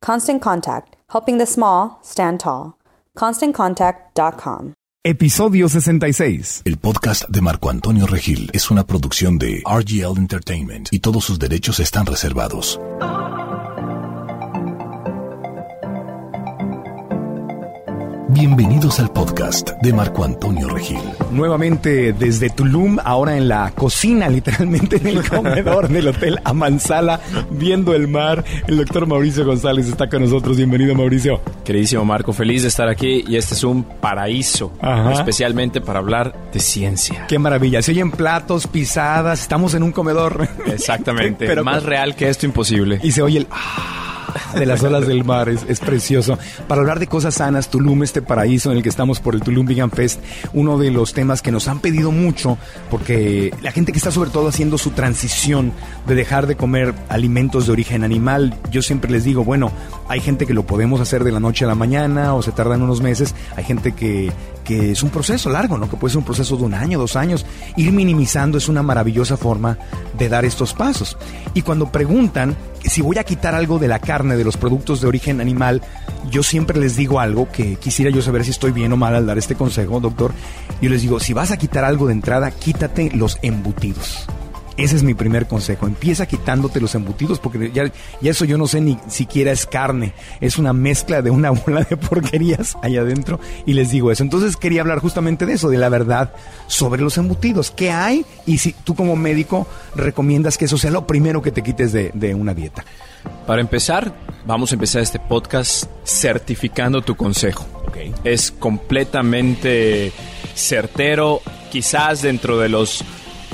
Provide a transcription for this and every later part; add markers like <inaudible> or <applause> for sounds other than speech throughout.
Constant Contact, helping the small stand tall. ConstantContact.com. Episodio 66. El podcast de Marco Antonio Regil es una producción de RGL Entertainment y todos sus derechos están reservados. Bienvenidos al podcast de Marco Antonio Regil. Nuevamente desde Tulum, ahora en la cocina, literalmente en el comedor del Hotel Amansala, viendo el mar. El doctor Mauricio González está con nosotros. Bienvenido, Mauricio. Queridísimo Marco, feliz de estar aquí y este es un paraíso, Ajá. especialmente para hablar de ciencia. Qué maravilla. Se oyen platos, pisadas, estamos en un comedor. Exactamente, <laughs> Pero- más real que esto imposible. Y se oye el ah de las olas del mar, es, precioso. Para hablar de cosas sanas, Tulum, este paraíso en el que estamos por el Tulum Vegan Fest, uno de los temas que nos han pedido mucho, porque la gente que está sobre todo haciendo su transición de dejar de comer alimentos de origen animal, yo siempre les digo, bueno, hay gente que lo podemos hacer de la noche a la mañana o se tardan unos meses, hay gente que, que es un proceso largo, ¿no? Que puede ser un proceso de un año, dos años. Ir minimizando es una maravillosa forma de dar estos pasos. Y cuando preguntan si voy a quitar algo de la carne, de los productos de origen animal, yo siempre les digo algo que quisiera yo saber si estoy bien o mal al dar este consejo, doctor. Yo les digo, si vas a quitar algo de entrada, quítate los embutidos. Ese es mi primer consejo. Empieza quitándote los embutidos porque ya, ya eso yo no sé ni siquiera es carne. Es una mezcla de una <laughs> bola de porquerías allá adentro. Y les digo eso. Entonces quería hablar justamente de eso, de la verdad sobre los embutidos. ¿Qué hay? Y si tú como médico recomiendas que eso sea lo primero que te quites de, de una dieta. Para empezar, vamos a empezar este podcast certificando tu consejo. Es completamente certero, quizás dentro de los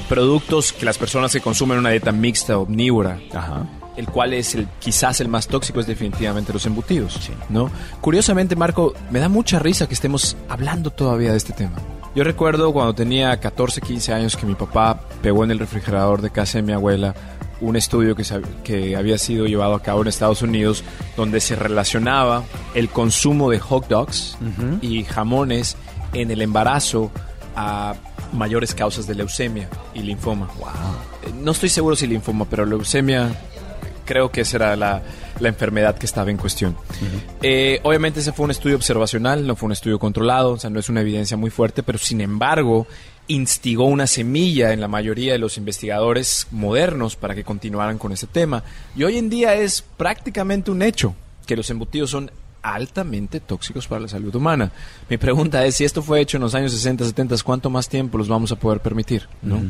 productos que las personas que consumen una dieta mixta omnívora. Ajá. El cual es el quizás el más tóxico es definitivamente los embutidos, ¿no? Curiosamente, Marco, me da mucha risa que estemos hablando todavía de este tema. Yo recuerdo cuando tenía 14, 15 años que mi papá pegó en el refrigerador de casa de mi abuela un estudio que, se- que había sido llevado a cabo en Estados Unidos donde se relacionaba el consumo de hot dogs y jamones en el embarazo a mayores causas de leucemia y linfoma. Eh, No estoy seguro si linfoma, pero leucemia creo que esa era la, la enfermedad que estaba en cuestión. Eh, obviamente ese fue un estudio observacional, no fue un estudio controlado, o sea, no es una evidencia muy fuerte, pero sin embargo instigó una semilla en la mayoría de los investigadores modernos para que continuaran con ese tema. Y hoy en día es prácticamente un hecho que los embutidos son altamente tóxicos para la salud humana. Mi pregunta es, si esto fue hecho en los años 60, 70, ¿cuánto más tiempo los vamos a poder permitir? ¿no?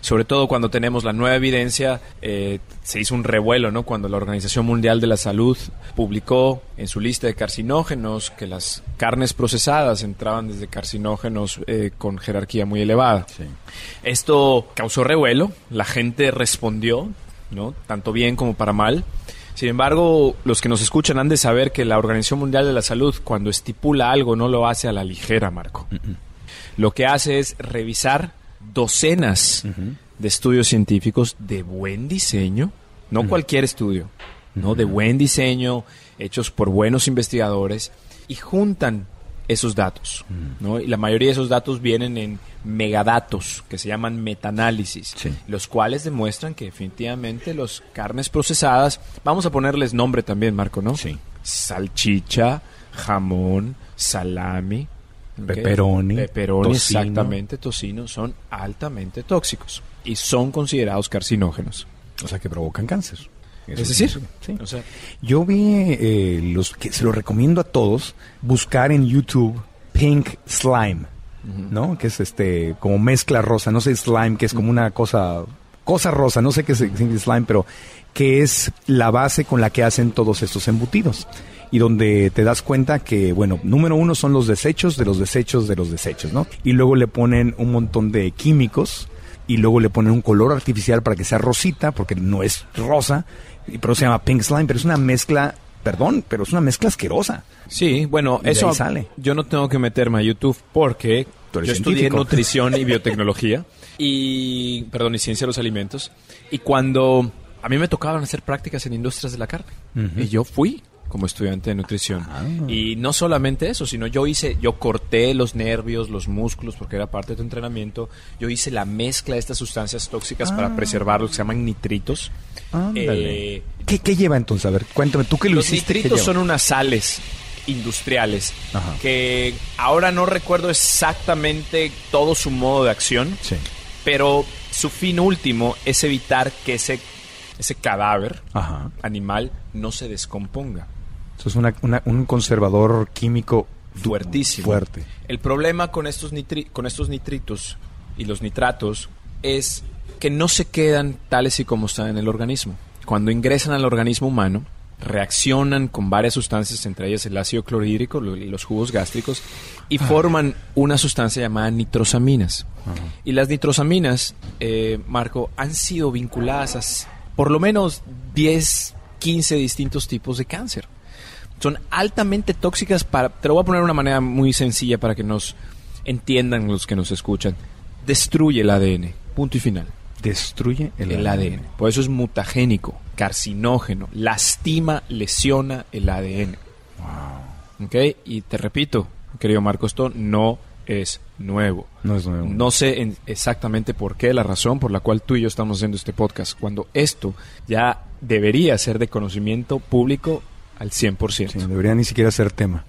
Sobre todo cuando tenemos la nueva evidencia, eh, se hizo un revuelo, ¿no? Cuando la Organización Mundial de la Salud publicó en su lista de carcinógenos que las carnes procesadas entraban desde carcinógenos eh, con jerarquía muy elevada. Esto causó revuelo, la gente respondió, ¿no? Tanto bien como para mal. Sin embargo, los que nos escuchan han de saber que la Organización Mundial de la Salud, cuando estipula algo, no lo hace a la ligera, Marco. Lo que hace es revisar docenas de estudios científicos de buen diseño, no cualquier estudio, no de buen diseño, hechos por buenos investigadores, y juntan esos datos. ¿no? Y la mayoría de esos datos vienen en megadatos, que se llaman metaanálisis, Sí. los cuales demuestran que definitivamente las carnes procesadas, vamos a ponerles nombre también, Marco, ¿no? Sí. Salchicha, jamón, salami, ¿ok? Pepperoni, pepperoni, tocino. exactamente, tocino, son altamente tóxicos y son considerados carcinógenos. O sea, que provocan cáncer. Eso Es decir, sí. o sea, Yo vi eh, los que se lo recomiendo a todos buscar en YouTube Pink Slime, ¿no? Que es este como mezcla rosa, no sé slime, que es como una cosa cosa rosa, no sé qué es slime, pero que es la base con la que hacen todos estos embutidos. Y donde te das cuenta que, bueno, número uno son los desechos de los desechos de los desechos, ¿no? Y luego le ponen un montón de químicos y luego le ponen un color artificial para que sea rosita, porque no es rosa, y- pero se llama pink slime, pero es una mezcla, perdón, pero es una mezcla asquerosa. Sí, bueno, Y eso sale. yo no tengo que meterme a YouTube porque yo estudié <laughs> nutrición y biotecnología y perdón, y ciencia de los alimentos y cuando a mí me tocaban hacer prácticas en industrias de la carne y yo fui como estudiante de nutrición Ah. y no solamente eso, sino yo hice yo corté los nervios, los músculos porque era parte de tu entrenamiento, yo hice la mezcla de estas sustancias tóxicas para preservarlos que se llaman nitritos. Ah. Eh, ¿Qué, qué lleva entonces? A ver, cuéntame, tú que lo los hiciste. ¿qué nitritos son unas sales industriales Ajá. que ahora no recuerdo exactamente todo su modo de acción, Sí. pero su fin último es evitar que ese, ese cadáver Ajá. animal no se descomponga. Eso es una- una- un conservador químico Fuertísimo. Fuerte. El problema con estos, nitri- con estos nitritos y los nitratos es que no se quedan tales y como están en el organismo. Cuando ingresan al organismo humano, reaccionan con varias sustancias, entre ellas el ácido clorhídrico lo- y los jugos gástricos, y forman una sustancia llamada nitrosaminas. Y las nitrosaminas, eh, Marco, han sido vinculadas a por lo menos 10, 15 distintos tipos de cáncer son altamente tóxicas para te lo voy a poner de una manera muy sencilla para que nos entiendan los que nos escuchan. Destruye el ADN punto y final. Destruye el, el, ADN por eso es mutagénico carcinógeno lastima lesiona el ADN ¿ok? y te repito querido Marco esto no es nuevo. No es nuevo. no sé en- exactamente por qué, la razón por la cual tú y yo estamos haciendo este podcast, cuando esto ya debería ser de conocimiento público al 100%. Sí, debería ni siquiera ser tema.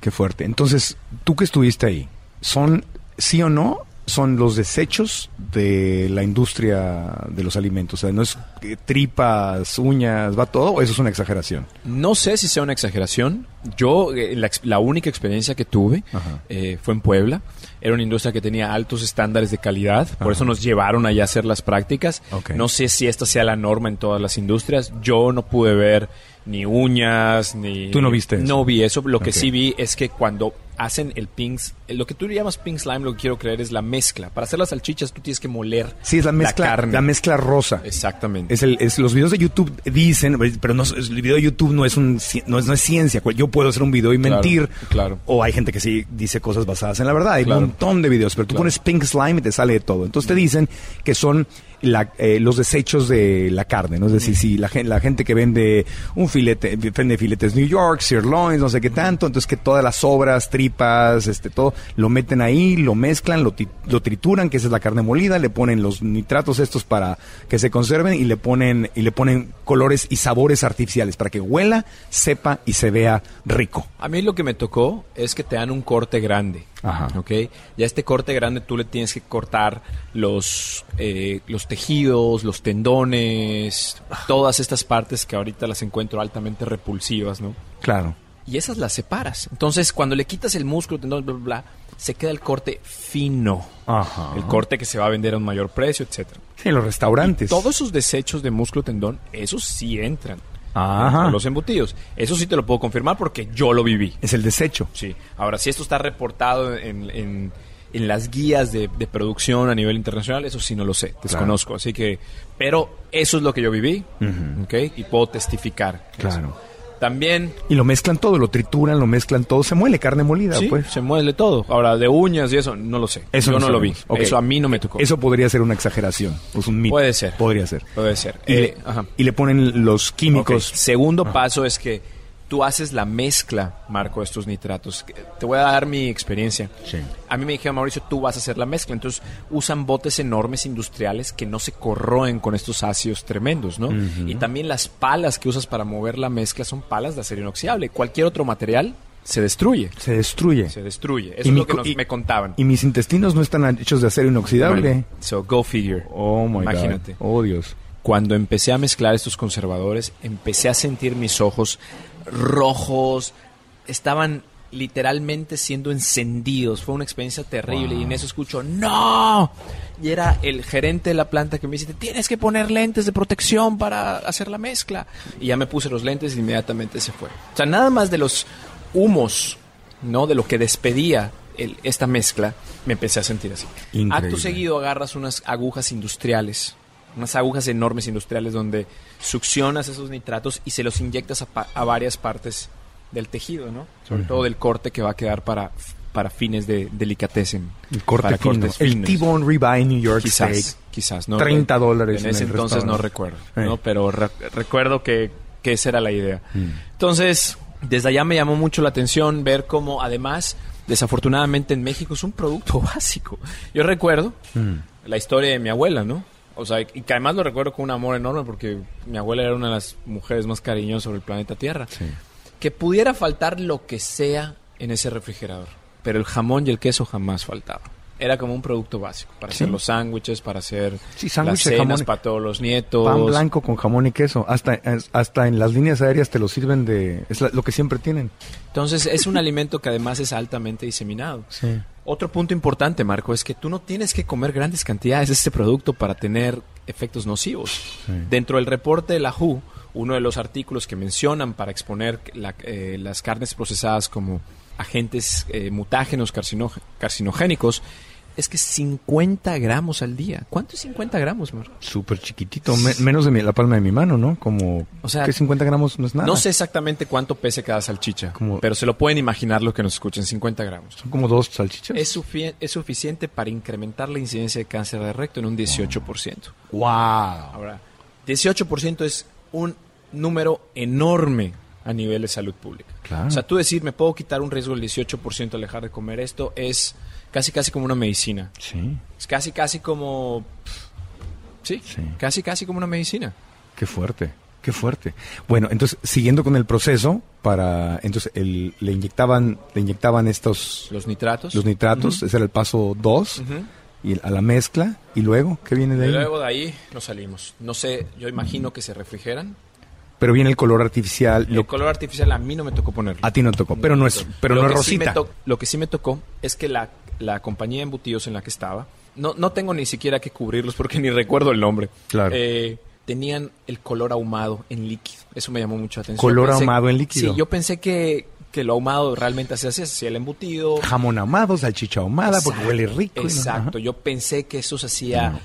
Qué fuerte. Entonces, tú que estuviste ahí, ¿son sí o no? Son los desechos de la industria de los alimentos. O sea, no es tripas, uñas, va todo, o eso es una exageración. No sé si sea una exageración. Yo, eh, la, única experiencia que tuve eh, fue en Puebla. Era una industria que tenía altos estándares de calidad, por Ajá. eso nos llevaron allá a hacer las prácticas. No sé si esta sea la norma en todas las industrias. Yo no pude ver ni uñas, ni... ¿Tú no viste eso? No vi eso. Lo que sí vi es que cuando hacen el pink... Lo que tú llamas pink slime, lo que quiero creer es la mezcla. Para hacer las salchichas tú tienes que moler Sí, es la mezcla, la, carne. mezcla rosa. Exactamente. Es el, es, los videos de YouTube dicen, pero no, el video de YouTube no es, un, no, es, no es ciencia. Yo puedo hacer un video y Claro, mentir. claro. O hay gente que sí dice cosas basadas en la verdad. Hay Claro. un montón de videos, pero tú Claro. pones pink slime y te sale de todo. Entonces te dicen que son la- eh, los desechos de la carne. ¿no? Es decir, si la, la gente que vende un filete, vende filetes New York, sirloins, no sé qué tanto, entonces que todas las sobras, tripas, este todo, lo meten ahí, lo mezclan, lo, ti- lo trituran, que esa es la carne molida, le ponen los nitratos estos para que se conserven y le ponen, y le ponen colores y sabores artificiales para que huela, sepa y se vea rico. A mí lo que me tocó es que te dan un corte grande. Ajá. ¿Ok? Ya este corte grande tú le tienes que cortar los, eh, los tejidos, los tendones, todas estas partes que ahorita las encuentro altamente repulsivas, ¿no? Claro. Y esas las separas. Entonces, cuando le quitas el músculo, tendón, bla, bla, bla, se queda el corte fino. Ajá. El corte que se va a vender a un mayor precio, etcétera. Sí, en los restaurantes. Todos esos desechos de músculo tendón, esos sí entran. Ajá. Los embutidos. Eso sí te lo puedo confirmar porque yo lo viví. Es el desecho. Sí. Ahora, si esto está reportado en, en- en las guías de, de producción a nivel internacional, eso sí no lo sé, desconozco. Así que, pero eso es lo que yo viví, ¿ok? Y puedo testificar. eso. También Y lo mezclan todo, lo trituran, lo mezclan todo, se muele carne molida, Sí, pues. se muele todo. Ahora, de uñas y eso, no lo sé. Eso Yo no no, lo vi. Eso a mí no me tocó. Eso podría ser una exageración, pues un mito. Puede ser. Podría ser. puede ser. Y, Eh, le, ajá. y le ponen los químicos. Segundo paso es que tú haces la mezcla, Marco, de estos nitratos. Te voy a dar mi experiencia. Sí. A mí me dijeron, Mauricio, tú vas a hacer la mezcla. Entonces usan botes enormes industriales que no se corroen con estos ácidos tremendos, ¿no? Y también las palas que usas para mover la mezcla son palas de acero inoxidable. Cualquier otro material se destruye. Se destruye. Se destruye. Eso Y es mi lo que co- nos- y- me contaban. Y mis intestinos no están hechos de acero inoxidable. So go figure. Oh my Imagínate. God. Oh Dios. Cuando empecé a mezclar estos conservadores, empecé a sentir mis ojos rojos, estaban literalmente siendo encendidos. Fue una experiencia terrible y en eso escucho, ¡No! Y era el gerente de la planta que me dice, "Te tienes que poner lentes de protección para hacer la mezcla. Y ya me puse los lentes y inmediatamente se fue. O sea, nada más de los humos, ¿no? De lo que despedía el- esta mezcla, me empecé a sentir así. Increíble. Acto seguido agarras unas agujas industriales, unas agujas enormes industriales donde succionas esos nitratos y se los inyectas a, pa- a varias partes del tejido, ¿no? Sobre todo del corte que va a quedar para, para fines de delicatessen. El corte fino. El. T-bone ribeye New York Quizás, steak. quizás, ¿no? 30 dólares En en ese el entonces no recuerdo, ¿no? Pero re- recuerdo que, que esa era la idea. Entonces, desde allá me llamó mucho la atención ver cómo, además, desafortunadamente en México es un producto <laughs> básico. Yo recuerdo la historia de mi abuela, ¿no? O sea, y que además lo recuerdo con un amor enorme porque mi abuela era una de las mujeres más cariñosas sobre el planeta Tierra. Que pudiera faltar lo que sea en ese refrigerador, pero el jamón y el queso jamás faltaba. Era como un producto básico para Sí. hacer los sándwiches, para hacer Sí, las cenas para todos los nietos. Pan blanco con jamón y queso. Hasta, hasta en las líneas aéreas te lo sirven de... Es la- lo que siempre tienen. Entonces es un alimento que además es altamente diseminado. Sí. Otro punto importante, Marco, es que tú no tienes que comer grandes cantidades de este producto para tener efectos nocivos. Dentro del reporte de la WHO, uno de los artículos que mencionan para exponer la- eh, las carnes procesadas como agentes eh, mutágenos carcinogénicos es que 50 gramos al día. ¿Cuánto es 50 gramos, Marco? Súper chiquitito. me- menos de mi- la palma de mi mano, ¿no? Como... O sea, que 50 gramos no es nada. No sé exactamente cuánto pese cada salchicha, Como- pero se lo pueden imaginar lo que nos escuchen, 50 gramos. Son como dos salchichas. Es, sufi- es suficiente para incrementar la incidencia de cáncer de recto en un 18%. ¡Wow! Ahora, 18% es un número enorme a nivel de salud pública. Claro. O sea, tú decir, me puedo quitar un riesgo del 18% al dejar de comer esto, es casi casi como una medicina. Sí. Es casi casi como... Sí, Sí. casi casi como una medicina. Qué fuerte, qué fuerte. Bueno, entonces, siguiendo con el proceso, para entonces el- le inyectaban le inyectaban estos Los nitratos. los nitratos, ese era el paso 2, Ujú. y a la mezcla, y luego, ¿qué viene de Y ahí? luego de ahí nos salimos. No sé, yo imagino que se refrigeran. Pero viene el color artificial, lo- El color artificial a mí no me tocó ponerlo. a ti no tocó, pero no es, pero Lo no es sí rosita. to- lo que sí me tocó es que la, la compañía de embutidos en la que estaba, no, no tengo ni siquiera que cubrirlos porque ni recuerdo el nombre. Claro. Eh, tenían el color ahumado en líquido. Eso me llamó mucho la atención. Color pensé- ahumado en líquido. Sí, yo pensé que, que lo ahumado realmente hacía así, hacía el embutido. Jamón ahumado, salchicha ahumada, porque huele rico. no- Exacto. Yo pensé que eso se hacía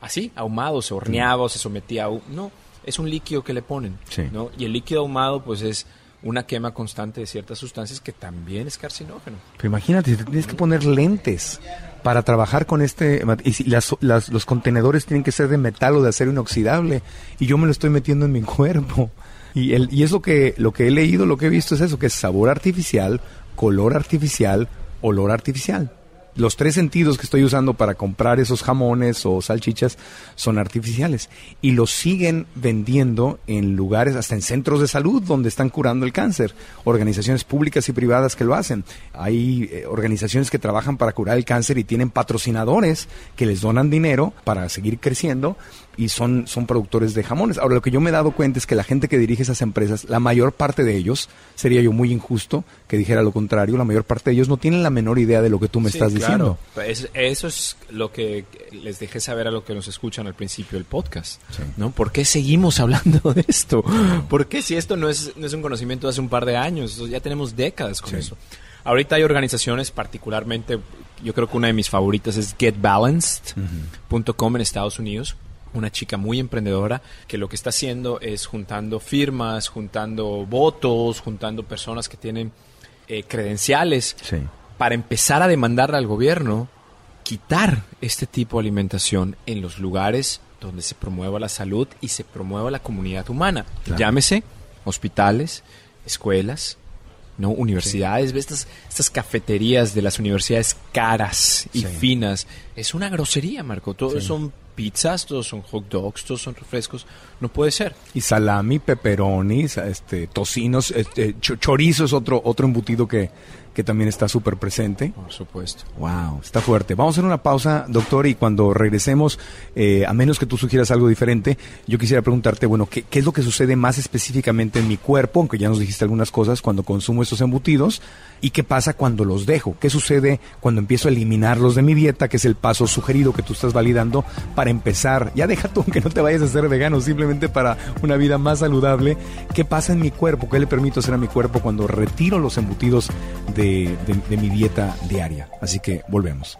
así, ahumado, se horneaba, o se sometía a... No, es un líquido que le ponen. Sí. ¿no? Y el líquido ahumado, pues es una quema constante de ciertas sustancias que también es carcinógeno. Pero imagínate, te tienes que poner lentes para trabajar con este... Y las, las- los contenedores tienen que ser de metal o de acero inoxidable. Y yo me lo estoy metiendo en mi <laughs> cuerpo. Y, el, y es que, lo que he leído, lo que he visto es eso, que es sabor artificial, color artificial, olor artificial. Los tres sentidos que estoy usando para comprar esos jamones o salchichas son artificiales. Y los siguen vendiendo en lugares, hasta en centros de salud, donde están curando el cáncer. Organizaciones públicas y privadas que lo hacen. Hay eh, organizaciones que trabajan para curar el cáncer y tienen patrocinadores que les donan dinero para seguir creciendo y son, son productores de jamones. Ahora, lo que yo me he dado cuenta es que la gente que dirige esas empresas, la mayor parte de ellos, sería yo muy injusto que dijera lo contrario, la mayor parte de ellos no tienen la menor idea de lo que tú me Sí, estás claro. diciendo. Es- eso es lo que les dejé saber a lo que nos escuchan al principio del podcast. ¿no? ¿Por qué seguimos <laughs> hablando de esto? ¿Por qué si esto no es, no es un conocimiento de hace un par de años? Ya tenemos décadas con Sí. eso. Ahorita hay organizaciones, particularmente, yo creo que una de mis favoritas es getbalanced.com en Estados Unidos. Una chica muy emprendedora que lo que está haciendo es juntando firmas, juntando votos, juntando personas que tienen eh, credenciales Sí. para empezar a demandarle al gobierno quitar este tipo de alimentación en los lugares donde se promueva la salud y se promueva la comunidad humana. Claro. Llámese hospitales, escuelas, ¿no? universidades, ¿ves? estas, estas cafeterías de las universidades caras y Sí. finas. Es una grosería, Marco. Todos Sí. son pizzas, todos son hot dogs, todos son refrescos. No puede ser. Y salami, pepperonis, este, tocinos, este, cho- chorizo es otro, otro embutido que, que también está súper presente. Por supuesto. Wow, está fuerte. Vamos a hacer una pausa, doctor, y cuando regresemos, eh, a menos que tú sugieras algo diferente, yo quisiera preguntarte, bueno, ¿qué, qué es lo que sucede más específicamente en mi cuerpo, aunque ya nos dijiste algunas cosas, cuando consumo estos embutidos? ¿Y qué pasa cuando los dejo? ¿Qué sucede cuando empiezo a eliminarlos de mi dieta, que es el paso sugerido que tú estás validando para empezar? Ya deja tú que no te vayas a ser vegano, simplemente para una vida más saludable. ¿Qué pasa en mi cuerpo? ¿Qué le permito hacer a mi cuerpo cuando retiro los embutidos de, de- de mi dieta diaria? Así que volvemos.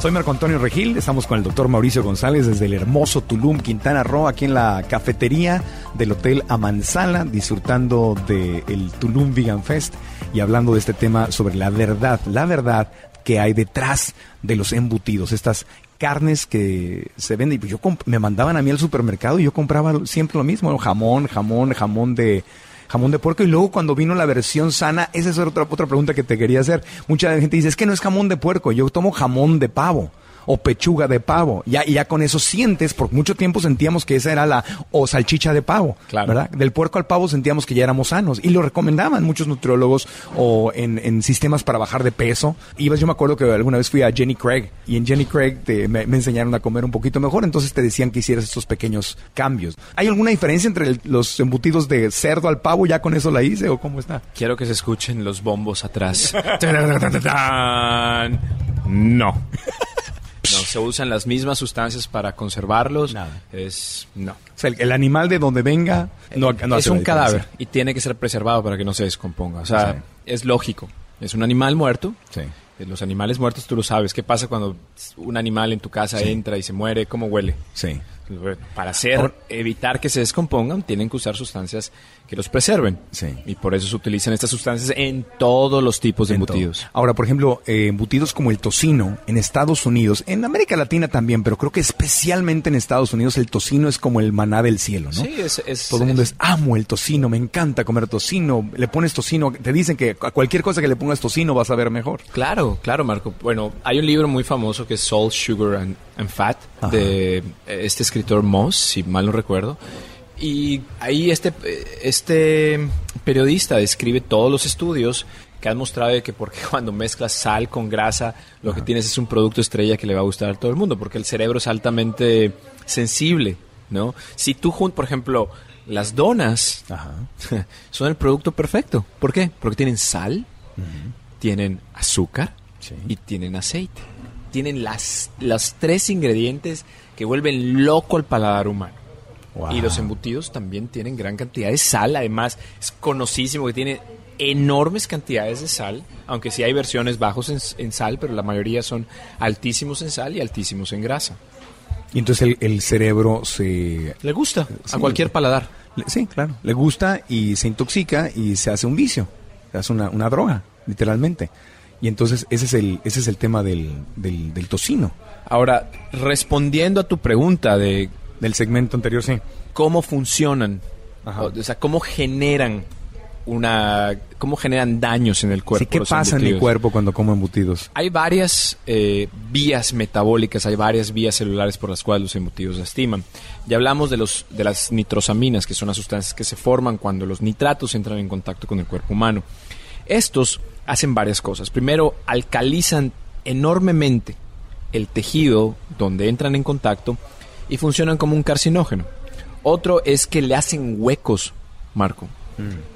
Soy Marco Antonio Regil, estamos con el doctor Mauricio González desde el hermoso Tulum, Quintana Roo, aquí en la cafetería del Hotel Amansala, disfrutando del Tulum Vegan Fest y hablando de este tema sobre la verdad, la verdad que hay detrás de los embutidos, estas carnes que se venden. Yo me mandaban a mí al supermercado y yo compraba siempre lo mismo, jamón, jamón, jamón de jamón de puerco y luego cuando vino la versión sana, esa es otra, otra pregunta que te quería hacer. Mucha gente dice, es que no es jamón de puerco, yo tomo jamón de pavo o pechuga de pavo. Ya, y ya con eso sientes, por mucho tiempo sentíamos que esa era la, o salchicha de pavo, Claro. ¿verdad? Del puerco al pavo sentíamos que ya éramos sanos y lo recomendaban muchos nutriólogos o en, en sistemas para bajar de peso. Ibas, yo me acuerdo que alguna vez fui a Jenny Craig y en Jenny Craig te- me, me enseñaron a comer un poquito mejor, entonces te decían que hicieras estos pequeños cambios. ¿Hay alguna diferencia entre el- los embutidos de cerdo al pavo? ¿Ya con eso la hice o cómo está? Quiero que se escuchen los bombos atrás. <laughs> no. <laughs> Se usan las mismas sustancias para conservarlos. Nada. Es no. O sea, el, el animal de donde venga no, no es hace un cadáver y tiene que ser preservado para que no se descomponga. O sea, Sí. es lógico. Es un animal muerto. Sí. Eh, Los animales muertos tú lo sabes. ¿Qué pasa cuando un animal en tu casa Sí. entra y se muere? ¿Cómo huele? Sí. Para hacer, Ahora- evitar que se descompongan, tienen que usar sustancias que los preserven. Sí. Y por eso se utilizan estas sustancias en todos los tipos de En todo. embutidos. Ahora, por ejemplo, eh, embutidos como el tocino en Estados Unidos, en América Latina también, pero creo que especialmente en Estados Unidos el tocino es como el maná del cielo, ¿no? Sí, es, es- Todo el mundo es- es, amo el tocino, me encanta comer tocino, le pones tocino, te dicen que a cualquier cosa que le pongas tocino vas a ver mejor. Claro, claro, Marco. Bueno, hay un libro muy famoso que es Salt, Sugar and, and Fat Ajá. de eh, este escritor Moss, si mal no recuerdo. Y ahí este, eh, este periodista describe todos los estudios que han mostrado de que porque <laughs> cuando mezclas sal con grasa, lo que tienes es un producto estrella que le va a gustar a todo el mundo, porque el cerebro es altamente sensible, ¿no? Si tú juntas, por ejemplo, las donas Ajá. <laughs> son el producto perfecto. ¿Por qué? Porque tienen sal, tienen azúcar Sí. y tienen aceite. Tienen las, los tres ingredientes que vuelven loco al paladar humano. Wow. Y los embutidos también tienen gran cantidad de sal. Además, es conocidísimo que tiene enormes cantidades de sal, aunque sí hay versiones bajos en, en sal, pero la mayoría son altísimos en sal y altísimos en grasa. Y entonces el, el cerebro se... Le gusta Sí. a cualquier paladar. le- sí, claro, le gusta y se intoxica y se hace un vicio, se hace una, una droga, literalmente. Y entonces ese es el, ese es el tema del, del, del tocino, Ahora, respondiendo a tu pregunta de del segmento anterior, sí. cómo funcionan, Ajá. o, o sea, cómo generan una, cómo generan daños en el cuerpo. Sí, ¿Qué pasa en mi cuerpo cuando como embutidos? Hay varias eh, vías metabólicas, hay varias vías celulares por las cuales los embutidos lastiman. Ya hablamos de, los, de las nitrosaminas, que son las sustancias que se forman cuando los nitratos entran en contacto con el cuerpo humano. Estos hacen varias cosas. Primero, alcalizan enormemente el tejido donde entran en contacto y funcionan como un carcinógeno. Otro es que le hacen huecos, Marco,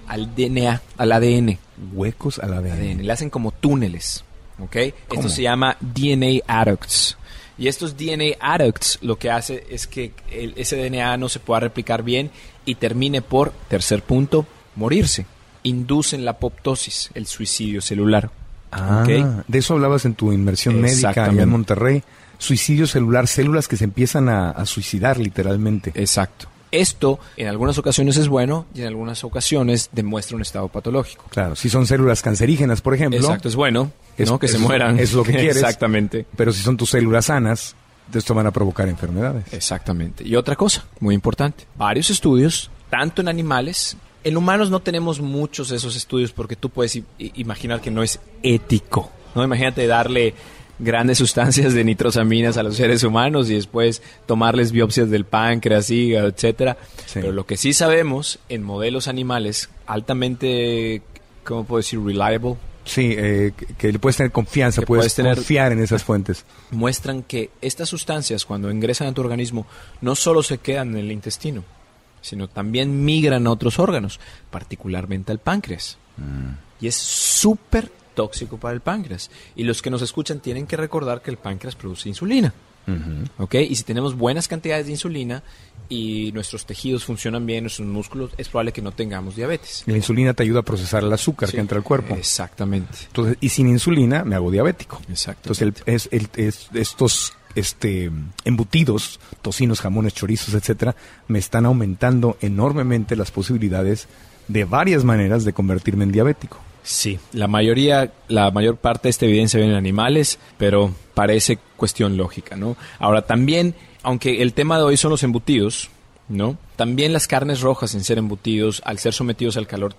al DNA, al ADN. Huecos al ADN. ADN, le hacen como túneles, ¿ok? ¿Cómo? Esto se llama DNA adducts. Y estos DNA adducts lo que hace es que el- ese DNA no se pueda replicar bien y termine por, tercer punto, morirse. Inducen la apoptosis, el suicidio celular. Ah, de eso hablabas en tu inmersión médica allá en Monterrey. Suicidio celular, células que se empiezan a, a suicidar literalmente. Exacto. Esto en algunas ocasiones es bueno y en algunas ocasiones demuestra un estado patológico. Claro, si son células cancerígenas, por ejemplo, Exacto, es bueno, Es- ¿no? Que se mueran. es lo que <laughs> quieres. Exactamente. pero si son tus células sanas, esto van a provocar enfermedades. Exactamente. Y otra cosa, muy importante. Varios estudios, tanto en animales, en humanos no tenemos muchos de esos estudios porque tú puedes imaginar que no es ético. ¿no? Imagínate darle grandes sustancias de nitrosaminas a los seres humanos y después tomarles biopsias del páncreas, hígado, etcétera. Sí. Pero lo que sí sabemos en modelos animales altamente, ¿cómo puedo decir? Reliable, Sí, eh, que, le puedes tener confianza, puedes, puedes tener- confiar en esas fuentes. muestran que estas sustancias cuando ingresan a tu organismo no solo se quedan en el intestino, sino también migran a otros órganos, particularmente al páncreas. Y es súper tóxico para el páncreas. Y los que nos escuchan tienen que recordar que el páncreas produce insulina. ¿ok? Y si tenemos buenas cantidades de insulina y nuestros tejidos funcionan bien, nuestros músculos, es probable que no tengamos diabetes. La insulina te ayuda a procesar el azúcar Sí. que entra al cuerpo. Exactamente. Entonces, y sin insulina me hago diabético. Exacto. Entonces, el- es, el- es- estos este, embutidos, tocinos, jamones, chorizos, etcétera, me están aumentando enormemente las posibilidades de varias maneras de convertirme en diabético. Sí, la mayoría, la mayor parte de esta evidencia viene en animales, pero parece cuestión lógica, ¿no? Ahora también, aunque el tema de hoy son los embutidos, ¿no? También las carnes rojas, en ser embutidos, al ser sometidos al calor,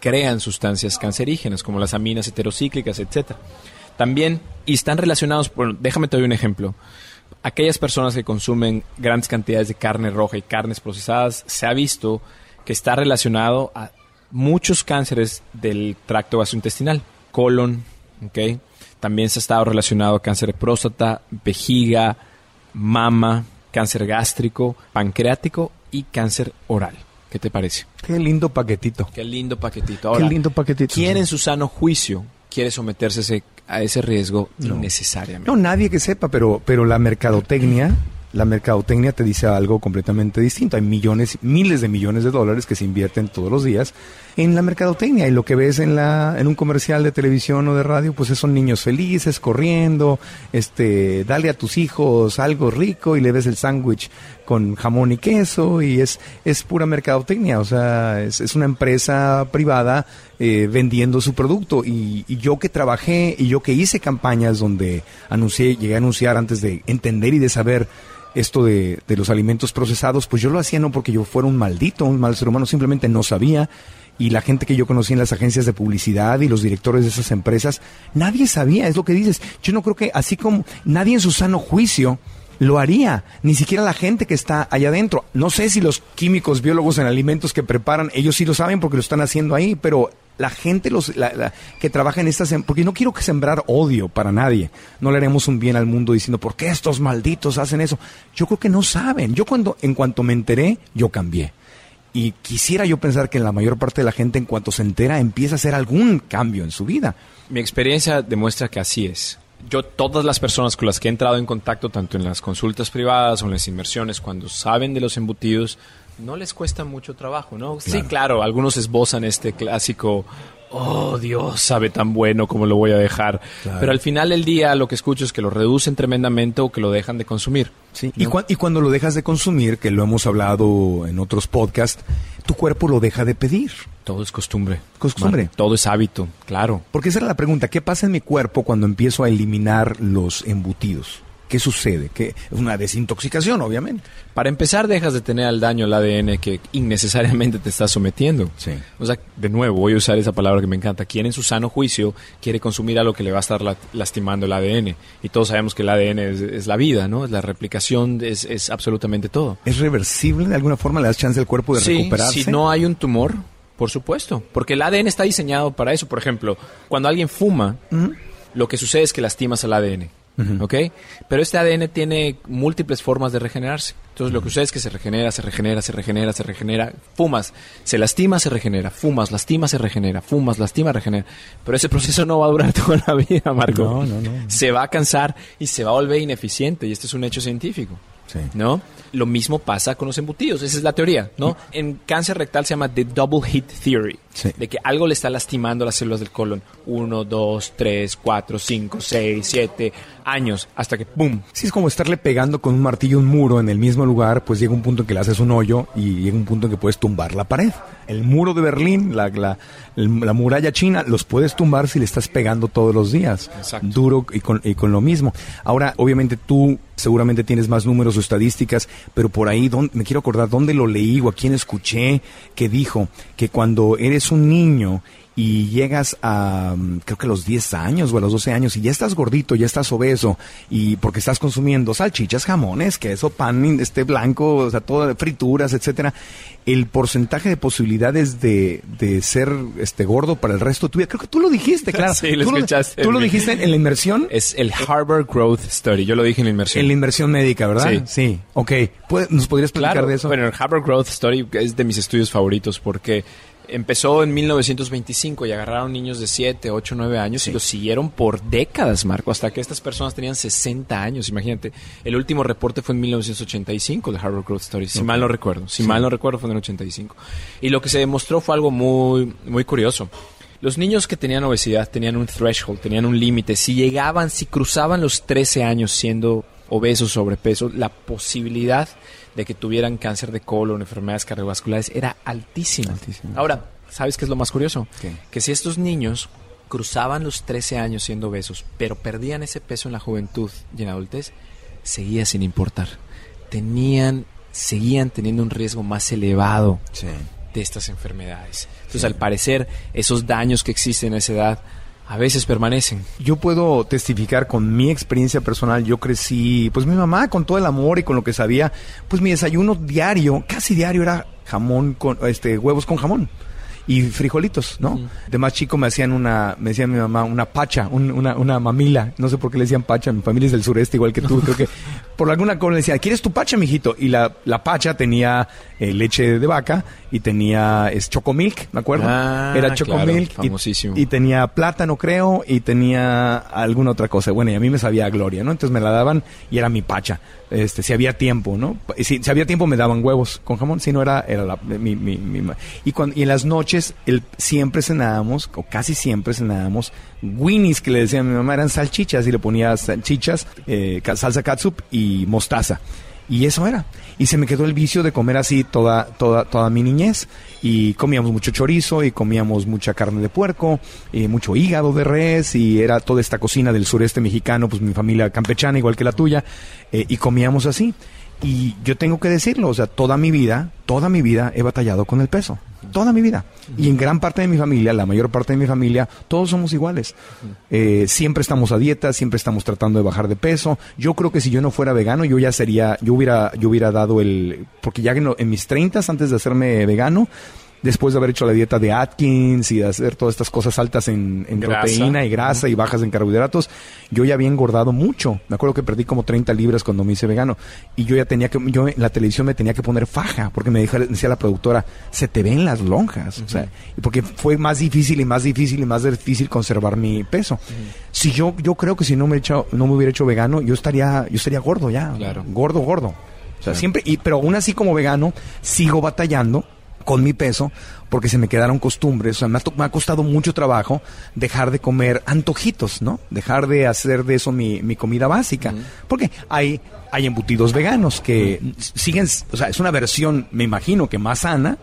crean sustancias cancerígenas, como las aminas heterocíclicas, etcétera. También, y están relacionados, por, déjame te doy un ejemplo. Aquellas personas que consumen grandes cantidades de carne roja y carnes procesadas, se ha visto que está relacionado a muchos cánceres del tracto gastrointestinal, colon, ¿ok? También se ha estado relacionado a cáncer de próstata, vejiga, mama, cáncer gástrico, pancreático y cáncer oral. ¿Qué te parece? Qué lindo paquetito. Qué lindo paquetito. Ahora, Qué lindo paquetito. ¿quién en su sano juicio quiere someterse a ese, a ese riesgo innecesariamente? No, nadie que sepa, pero, pero la mercadotecnia, la mercadotecnia te dice algo completamente distinto. Hay millones, miles de millones de dólares que se invierten todos los días en la mercadotecnia. Y lo que ves en la, en un comercial de televisión o de radio, pues son niños felices corriendo, este, dale a tus hijos algo rico y le ves el sándwich con jamón y queso y es, es pura mercadotecnia, o sea, es, es una empresa privada eh, vendiendo su producto. Y, y yo que trabajé y yo que hice campañas donde anuncié, llegué a anunciar antes de entender y de saber esto de, de los alimentos procesados, pues yo lo hacía no porque yo fuera un maldito, un mal ser humano, simplemente no sabía y la gente que yo conocí en las agencias de publicidad y los directores de esas empresas, nadie sabía, es lo que dices. Yo no creo que así como nadie en su sano juicio lo haría, ni siquiera la gente que está allá adentro. No sé si los químicos biólogos en alimentos que preparan, ellos sí lo saben porque lo están haciendo ahí, pero la gente los, la- que trabaja en estas, em- porque no quiero que sembrar odio para nadie, no le haremos un bien al mundo diciendo, ¿por qué estos malditos hacen eso? Yo creo que no saben. Yo cuando, en cuanto me enteré, yo cambié. Y quisiera yo pensar que la mayor parte de la gente en cuanto se entera empieza a hacer algún cambio en su vida. Mi experiencia demuestra que así es. Yo, todas las personas con las que he entrado en contacto, tanto en las consultas privadas o en las inversiones, cuando saben de los embutidos, no les cuesta mucho trabajo, ¿no? Sí, claro, algunos esbozan este clásico, oh Dios, sabe tan bueno como lo voy a dejar. Pero al final del día lo que escucho es que lo reducen tremendamente o que lo dejan de consumir. Sí. Y, y cuando lo dejas de consumir, que lo hemos hablado en otros podcasts, tu cuerpo lo deja de pedir. Todo es costumbre. Costumbre. Man, todo es hábito, claro. Porque esa era la pregunta, ¿qué pasa en mi cuerpo cuando empiezo a eliminar los embutidos? ¿Qué sucede? Que es una desintoxicación, obviamente. Para empezar, dejas de tener al daño al ADN que innecesariamente te está sometiendo. Sí. O sea, de nuevo, voy a usar esa palabra que me encanta. Quien en su sano juicio quiere consumir algo que le va a estar la- lastimando el ADN. Y todos sabemos que el ADN es, es la vida, ¿no? Es la replicación, es, es absolutamente todo. ¿Es reversible de alguna forma? ¿Le das chance al cuerpo de Sí, recuperarse? si no hay un tumor, por supuesto. Porque el ADN está diseñado para eso. Por ejemplo, cuando alguien fuma, lo que sucede es que lastimas al ADN. ¿Ok? Pero este ADN tiene múltiples formas de regenerarse. Entonces lo que sucede es que se regenera, se regenera, se regenera, se regenera. Fumas, se lastima, se regenera. Fumas, lastima, se regenera. Fumas, lastima, regenera. Pero ese proceso no va a durar <laughs> toda la vida, Marco. No, no, no. Se va a cansar y se va a volver ineficiente. Y este es un hecho científico. Sí. ¿no? Lo mismo pasa con los embutidos, esa es la teoría, ¿no? En cáncer rectal se llama the double hit theory, Sí. de que algo le está lastimando las células del colon. Uno, dos, tres, cuatro, cinco, seis, siete años, hasta que ¡pum! Sí, es como estarle pegando con un martillo un muro en el mismo lugar, pues llega un punto en que le haces un hoyo y llega un punto en que puedes tumbar la pared. El muro de Berlín, la, la, muralla china, los puedes tumbar si le estás pegando todos los días. Exacto. Duro y con, y con lo mismo. Ahora, obviamente tú seguramente tienes más números o estadísticas, pero por ahí ¿dónde- me quiero acordar dónde lo leí o a quién escuché que dijo que cuando eres un niño y llegas a mm, creo que a los 10 años o a los 12 años y ya estás gordito, ya estás obeso y porque estás consumiendo salchichas, jamones, queso, pan este blanco, o sea, todo frituras, etcétera, el porcentaje de posibilidades de, de ser este gordo para el resto de tu vida, creo que tú lo dijiste, <laughs> claro. Sí, lo tú escuchaste. Tú lo dijiste en la inversión. Es el Harvard Growth Study, yo lo dije en la inversión. En la inversión médica, ¿verdad? Sí. Sí. Ok. ¿Puede- ¿Nos podrías platicar Claro, de eso? Bueno, el Harvard Growth Story es de mis estudios favoritos porque empezó en 1925 y agarraron niños de 7, 8, 9 años y los siguieron por décadas, Marco, hasta que estas personas tenían 60 años. Imagínate, el último reporte fue en 1985 de Harvard Growth Story, si mal no recuerdo. Si mal no recuerdo, fue en el 85. Y lo que se demostró fue algo muy, muy curioso. Los niños que tenían obesidad tenían un threshold, tenían un límite. Si llegaban, si cruzaban los 13 años siendo obesos, sobrepeso, la posibilidad de que tuvieran cáncer de colon, enfermedades cardiovasculares era altísima. Altísima. Ahora, ¿sabes qué es lo más curioso? ¿Qué? Que si estos niños cruzaban los 13 años siendo obesos, pero perdían ese peso en la juventud y en la adultez, seguía sin importar. Tenían, seguían teniendo un riesgo más elevado Sí. de estas enfermedades. Entonces, al parecer, esos daños que existen a esa edad a veces permanecen. Yo puedo testificar con mi experiencia personal. Yo crecí, pues mi mamá con todo el amor y con lo que sabía, pues mi desayuno diario, casi diario era jamón con este huevos con jamón y frijolitos, ¿no? De más chico me hacían una, me decía mi mamá, una pacha, un- una, una mamila, no sé por qué le decían pacha, mi familia es del sureste igual que tú, <laughs> creo que por alguna cosa le decía, ¿quieres tu pacha, mijito? Y la, la pacha tenía eh, leche de vaca y tenía es, chocomilk, me acuerdo. Ah, Era claro, chocomilk y- famosísimo. y tenía plátano, creo, y tenía alguna otra cosa. Bueno, y a mí me sabía a gloria, ¿no? Entonces me la daban y era mi pacha. Este, si había tiempo, ¿no? Si, si había tiempo me daban huevos con jamón, si no era, era la, mi, mi- mi y, cuando, y en las noches el, siempre cenábamos, o casi siempre cenábamos, winnies que le decía a mi mamá, eran salchichas y le ponía salchichas, eh, salsa catsup y mostaza. Y eso era. Y se me quedó el vicio de comer así toda, toda, toda mi niñez. Y comíamos mucho chorizo y comíamos mucha carne de puerco, y mucho hígado de res y era toda esta cocina del sureste mexicano, pues mi familia campechana igual que la tuya, eh, y comíamos así. Y yo tengo que decirlo, o sea, toda mi vida, toda mi vida he batallado con el peso. Toda mi vida. Y en gran parte de mi familia, la mayor parte de mi familia, todos somos iguales. Eh, siempre estamos a dieta, siempre estamos tratando de bajar de peso. Yo creo que si yo no fuera vegano, yo ya sería, yo hubiera, yo hubiera dado el, porque ya en, en mis 30 antes de hacerme vegano, después de haber hecho la dieta de Atkins y de hacer todas estas cosas altas en, proteína y grasa y bajas en carbohidratos, yo ya había engordado mucho. Me acuerdo que perdí como 30 libras cuando me hice vegano. Y yo ya tenía que, yo en la televisión me tenía que poner faja, porque me dijo, decía la productora, se te ven las lonjas. O sea, porque fue más difícil y más difícil y más difícil conservar mi peso. Si yo, yo creo que si no me, he hecho, no me hubiera hecho vegano, yo estaría, yo estaría gordo ya. Claro. Gordo, gordo. O sea, siempre, y, pero aún así como vegano, sigo batallando con mi peso porque se me quedaron costumbres. O sea, me ha, me ha costado mucho trabajo dejar de comer antojitos, ¿no? Dejar de hacer de eso mi, mi comida básica. Porque hay, hay embutidos veganos que siguen, o sea, es una versión, me imagino que más sana,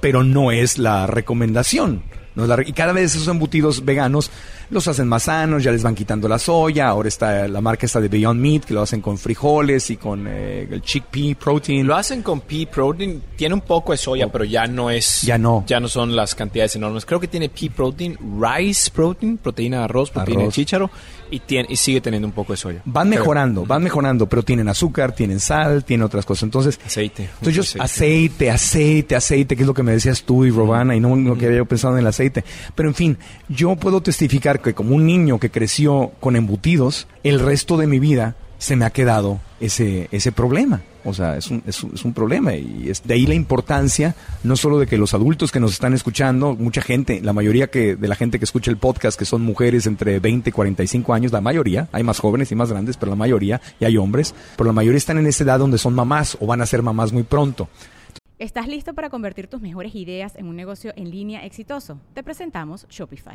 pero no es la recomendación. La y cada vez esos embutidos veganos los hacen más sanos, ya les van quitando la soya. Ahora está la marca esta de Beyond Meat, que lo hacen con frijoles y con eh, el chickpea protein. Lo hacen con pea protein, tiene un poco de soya, pero ya no es Ya no. ya no son las cantidades enormes. Creo que tiene pea protein, rice protein, proteína de arroz, proteína Arroz. de chícharo y tiene y sigue teniendo un poco de soya. Van Pero- mejorando, van mejorando, pero tienen azúcar, tienen sal, tienen otras cosas. Entonces, Aceite, Entonces yo, mucho aceite. aceite, aceite, que es lo que me decías tú y Robana, y no lo que había yo pensado en el aceite. Pero en fin, yo puedo testificar que como un niño que creció con embutidos, el resto de mi vida se me ha quedado ese, ese problema. O sea, es un, es, es un problema y es de ahí la importancia no solo de que los adultos que nos están escuchando, mucha gente, la mayoría que, de la gente que escucha el podcast, que son mujeres entre 20 y 45 años, la mayoría, hay más jóvenes y más grandes, pero la mayoría, y hay hombres, pero la mayoría están en esa edad donde son mamás o van a ser mamás muy pronto. ¿Estás listo para convertir tus mejores ideas en un negocio en línea exitoso? Te presentamos Shopify.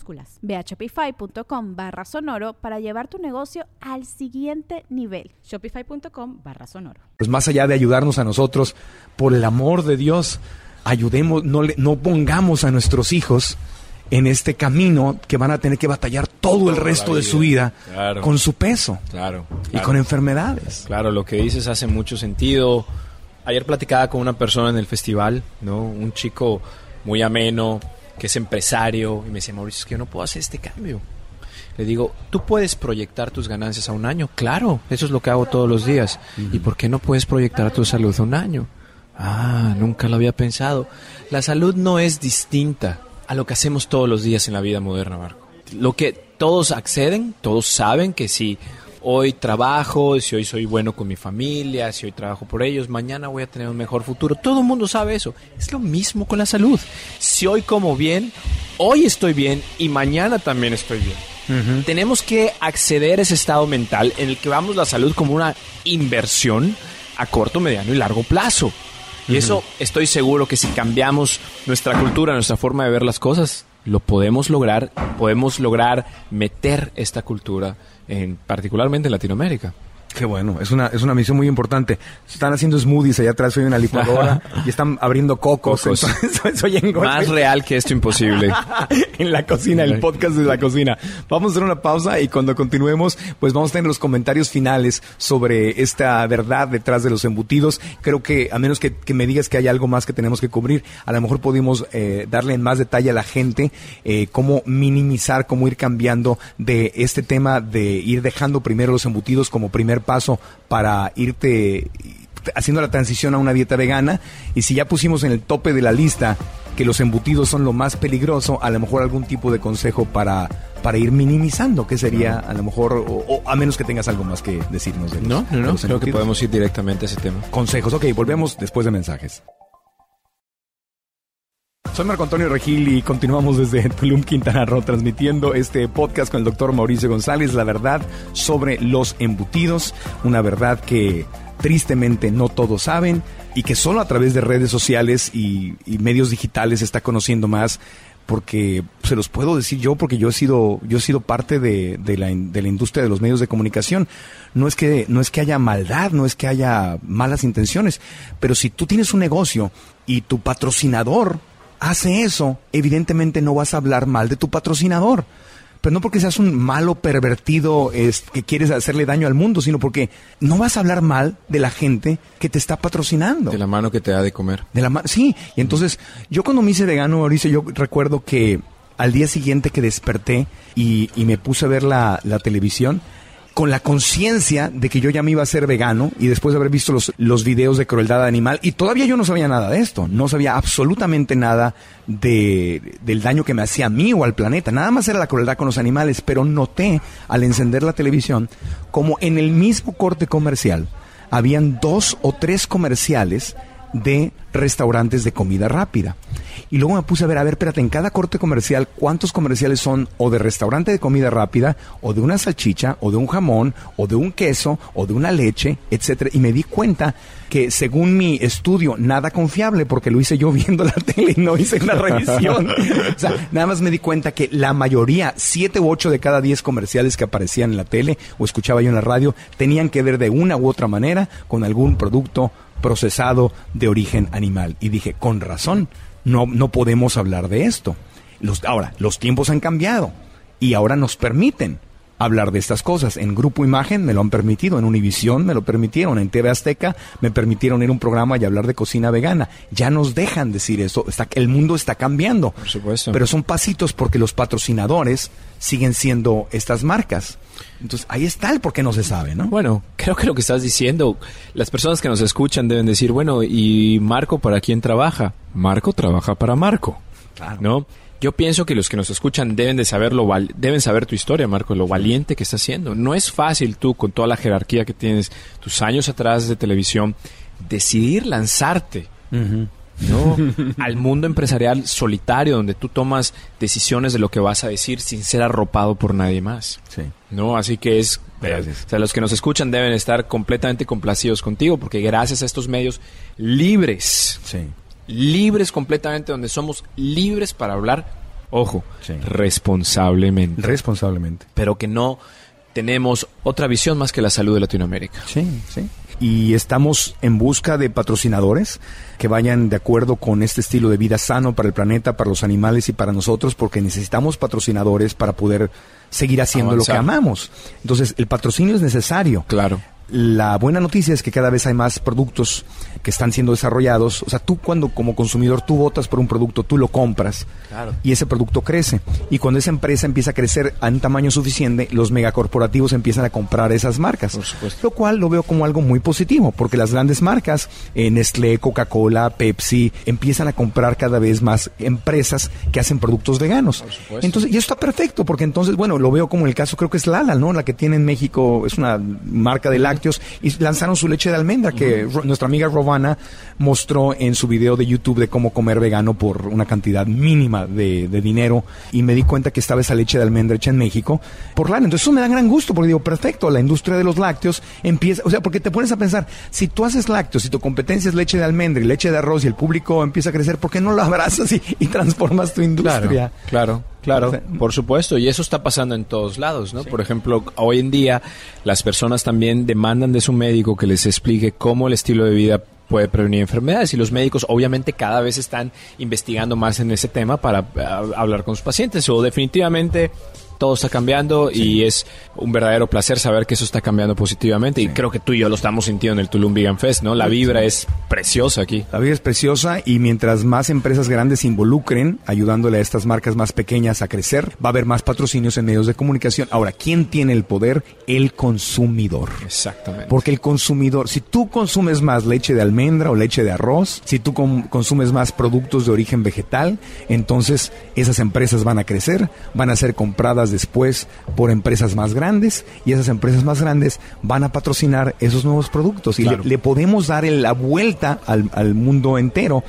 minúsculas. Ve a shopify.com barra sonoro para llevar tu negocio al siguiente nivel. Shopify.com barra sonoro. Pues más allá de ayudarnos a nosotros, por el amor de Dios, ayudemos, no, le, no pongamos a nuestros hijos en este camino que van a tener que batallar todo el resto de su vida Claro. con su peso Claro. y con enfermedades. Claro, lo que dices hace mucho sentido. Ayer platicaba con una persona en el festival, ¿no? Un chico muy ameno, que es empresario, y me decía, Mauricio, es que yo no puedo hacer este cambio. Le digo, ¿tú puedes proyectar tus ganancias a un año? Claro, eso es lo que hago todos los días. ¿Y por qué no puedes proyectar tu salud a un año? Ah, nunca lo había pensado. La salud no es distinta a lo que hacemos todos los días en la vida moderna, Marco. Lo que todos acceden, todos saben que si hoy trabajo, si hoy soy bueno con mi familia, si hoy trabajo por ellos, mañana voy a tener un mejor futuro. Todo el mundo sabe eso. Es lo mismo con la salud. Si hoy como bien, hoy estoy bien y mañana también estoy bien. Tenemos que acceder a ese estado mental en el que vamos la salud como una inversión a corto, mediano y largo plazo. Y eso estoy seguro que si cambiamos nuestra cultura, nuestra forma de ver las cosas, lo podemos lograr, podemos lograr meter esta cultura en particularmente en Latinoamérica. Qué bueno, es una, es una misión muy importante. Están haciendo smoothies allá atrás, soy una licuadora <laughs> y están abriendo cocos. Cocos. Entonces, <laughs> soy en Más real que esto imposible. <laughs> en la cocina, el podcast de la cocina. Vamos a hacer una pausa y cuando continuemos, pues vamos a tener los comentarios finales sobre esta verdad detrás de los embutidos. Creo que, a menos que, que me digas que hay algo más que tenemos que cubrir, a lo mejor podemos eh, darle en más detalle a la gente eh, cómo minimizar, cómo ir cambiando de este tema de ir dejando primero los embutidos como primer paso para irte haciendo la transición a una dieta vegana y si ya pusimos en el tope de la lista que los embutidos son lo más peligroso, a lo mejor algún tipo de consejo para, para ir minimizando, que sería a lo mejor, o, o a menos que tengas algo más que decirnos de los, No, no, no. Creo que podemos ir directamente a ese tema. Consejos, ok, volvemos después de mensajes. Soy Marco Antonio Regil y continuamos desde <laughs> Tulum, Quintana Roo, transmitiendo este podcast con el doctor Mauricio González, la verdad sobre los embutidos, una verdad que tristemente no todos saben y que solo a través de redes sociales y, medios digitales se está conociendo más porque se los puedo decir yo porque yo he sido yo he sido parte de, la, de la industria de los medios de comunicación. No es que no es que haya maldad no es que haya malas intenciones pero si tú tienes un negocio y tu patrocinador hace eso evidentemente no vas a hablar mal de tu patrocinador pero no porque seas un malo pervertido es, que quieres hacerle daño al mundo, sino porque no vas a hablar mal de la gente que te está patrocinando. De la mano que te da de comer. De la sí, y entonces yo cuando me hice vegano, Mauricio, yo recuerdo que al día siguiente que desperté y, y me puse a ver la, la televisión, con la conciencia de que yo ya me iba a ser vegano y después de haber visto los, los videos de crueldad animal, y todavía yo no sabía nada de esto, no sabía absolutamente nada de, del daño que me hacía a mí o al planeta, nada más era la crueldad con los animales, pero noté al encender la televisión como en el mismo corte comercial habían dos o tres comerciales de restaurantes de comida rápida. Y luego me puse a ver, a ver, espérate, en cada corte comercial, ¿cuántos comerciales son o de restaurante de comida rápida, o de una salchicha, o de un jamón, o de un queso, o de una leche, etcétera? Y me di cuenta que según mi estudio, nada confiable, porque lo hice yo <laughs> viendo la tele y no hice una revisión. o sea, nada más me di cuenta que la mayoría, siete u ocho de cada diez comerciales que aparecían en la tele o escuchaba yo en la radio, tenían que ver de una u otra manera con algún producto procesado de origen animal. Y dije, con razón, no, no podemos hablar de esto. Los, ahora, los tiempos han cambiado y ahora nos permiten hablar de estas cosas. En Grupo Imagen me lo han permitido, en Univisión me lo permitieron, en TV Azteca me permitieron ir a un programa y hablar de cocina vegana. Ya nos dejan decir eso. Está, el mundo está cambiando. Por supuesto. Pero son pasitos porque los patrocinadores siguen siendo estas marcas. Entonces ahí está el por qué no se sabe, ¿no? Bueno, creo que lo que estás diciendo, las personas que nos escuchan deben decir, bueno, ¿y Marco para quién trabaja? Marco trabaja para Marco, Claro. ¿no? Yo pienso que los que nos escuchan deben de saber lo val- deben saber tu historia, Marco, lo valiente que estás haciendo. No es fácil tú con toda la jerarquía que tienes, tus años atrás de televisión, decidir lanzarte, ¿no? <laughs> al mundo empresarial solitario donde tú tomas decisiones de lo que vas a decir sin ser arropado por nadie más. Sí. ¿no? Así que es... Gracias. O sea, los que nos escuchan deben estar completamente complacidos contigo porque gracias a estos medios libres, Sí. Libres completamente, donde somos libres para hablar, ojo, Sí. responsablemente, Responsablemente. pero que no tenemos otra visión más que la salud de Latinoamérica. Sí, sí. Y estamos en busca de patrocinadores que vayan de acuerdo con este estilo de vida sano para el planeta, para los animales y para nosotros, porque necesitamos patrocinadores para poder seguir haciendo Avanzar. lo que amamos. Entonces, el patrocinio es necesario. Claro. La buena noticia es que cada vez hay más productos que están siendo desarrollados. O sea, tú cuando como consumidor tú votas por un producto, tú lo compras Claro. y ese producto crece. Y cuando esa empresa empieza a crecer a un tamaño suficiente, los megacorporativos empiezan a comprar esas marcas. Por supuesto. Lo cual lo veo como algo muy positivo, porque las grandes marcas, eh, Nestlé, Coca-Cola, Pepsi, empiezan a comprar cada vez más empresas que hacen productos veganos. supuesto. Entonces, y eso está perfecto, porque entonces, bueno, lo veo como el caso, creo que es Lala, ¿no? La que tiene en México, es una marca de lácteos, y lanzaron su leche de almendra, que nuestra amiga Robana mostró en su video de YouTube de cómo comer vegano por una cantidad mínima de, de dinero, y me di cuenta que estaba esa leche de almendra hecha en México por Lala. Entonces, eso me da gran gusto, porque digo, perfecto, la industria de los lácteos empieza, o sea, porque te pones a pensar, si tú haces lácteos, si tu competencia es leche de almendra y leche de arroz y el público empieza a crecer, ¿por qué no lo abrazas y, y transformas tu industria? Claro, claro, O sea, por supuesto, y eso está pasando en todos lados, ¿no? Por ejemplo, hoy en día las personas también demandan de su médico que les explique cómo el estilo de vida puede prevenir enfermedades y los médicos obviamente cada vez están investigando más en ese tema para ah, hablar con sus pacientes o definitivamente todo está cambiando y es un verdadero placer saber que eso está cambiando positivamente y creo que tú y yo lo estamos sintiendo en el Tulum Vegan Fest, ¿no? La vibra es preciosa aquí. La vida es preciosa y mientras más empresas grandes se involucren ayudándole a estas marcas más pequeñas a crecer, va a haber más patrocinios en medios de comunicación. Ahora, ¿quién tiene el poder? El consumidor. Exactamente. Porque el consumidor, si tú consumes más leche de almendra o leche de arroz, si tú consumes más productos de origen vegetal, entonces esas empresas van a crecer, van a ser compradas después por empresas más grandes y esas empresas más grandes van a patrocinar esos nuevos productos y Claro. le, le podemos dar la vuelta al, al mundo entero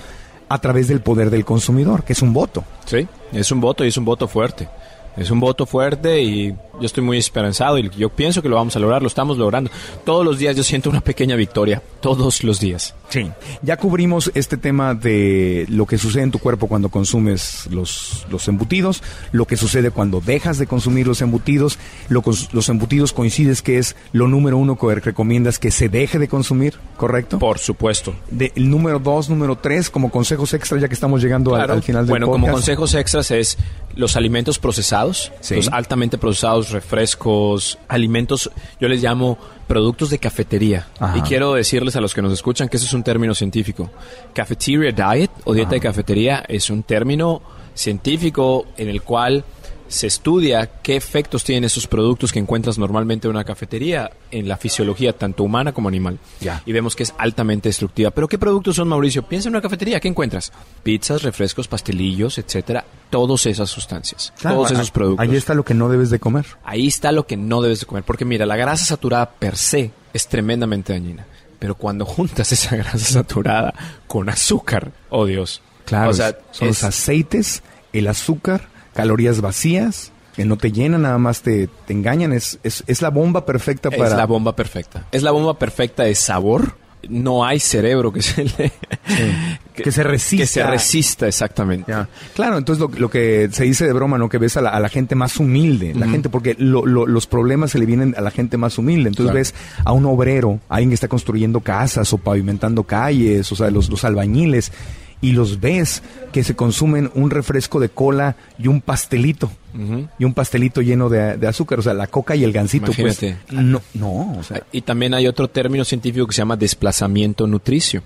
a través del poder del consumidor, que es un voto. Sí, es un voto y es un voto fuerte. Es un voto fuerte y yo estoy muy esperanzado y yo pienso que lo vamos a lograr, lo estamos logrando. Todos los días yo siento una pequeña victoria, todos los días. Sí. Ya cubrimos este tema de lo que sucede en tu cuerpo cuando consumes los, los embutidos, lo que sucede cuando dejas de consumir los embutidos. Lo los embutidos coincides que es lo número uno que recomiendas que se deje de consumir, ¿correcto? Por supuesto. De, el número dos, número tres, como consejos extra, ya que estamos llegando al- Claro. al, final del bueno, como podcast. consejos extras es los alimentos procesados, Sí. los altamente procesados, refrescos, alimentos, yo les llamo productos de cafetería. Ajá. Y quiero decirles a los que nos escuchan que eso es un término científico. Cafeteria diet o dieta de cafetería es un término científico en el cual se estudia qué efectos tienen esos productos que encuentras normalmente en una cafetería en la fisiología tanto humana como animal. Ya. Y vemos que es altamente destructiva. ¿Pero qué productos son, Mauricio? Piensa en una cafetería, ¿qué encuentras? Pizzas, refrescos, pastelillos, etcétera. Todas esas sustancias, Claro, todos esos productos. Ahí está lo que no debes de comer. Ahí está lo que no debes de comer. Porque mira, la grasa saturada per se es tremendamente dañina. Pero cuando juntas esa <laughs> grasa saturada con azúcar, oh Dios. Claro, O sea, son es- los aceites, el azúcar, calorías vacías, que no te llenan, nada más te, te engañan. Es, es, es la bomba perfecta para... Es la bomba perfecta. Es la bomba perfecta de sabor. No hay cerebro que se le... <laughs> Que se resista. Que se resista, exactamente. Ya. Claro, entonces lo, lo que se dice de broma, ¿no? Que ves a la, a la gente más humilde, la gente, porque lo- lo- los problemas se le vienen a la gente más humilde. Entonces Claro. ves a un obrero, a alguien que está construyendo casas o pavimentando calles, o sea, los, los albañiles, y los ves que se consumen un refresco de cola y un pastelito. Y un pastelito lleno de, de azúcar, o sea, la coca y el gansito. Pues, no, no, o sea, Y también hay otro término científico que se llama desplazamiento nutricio.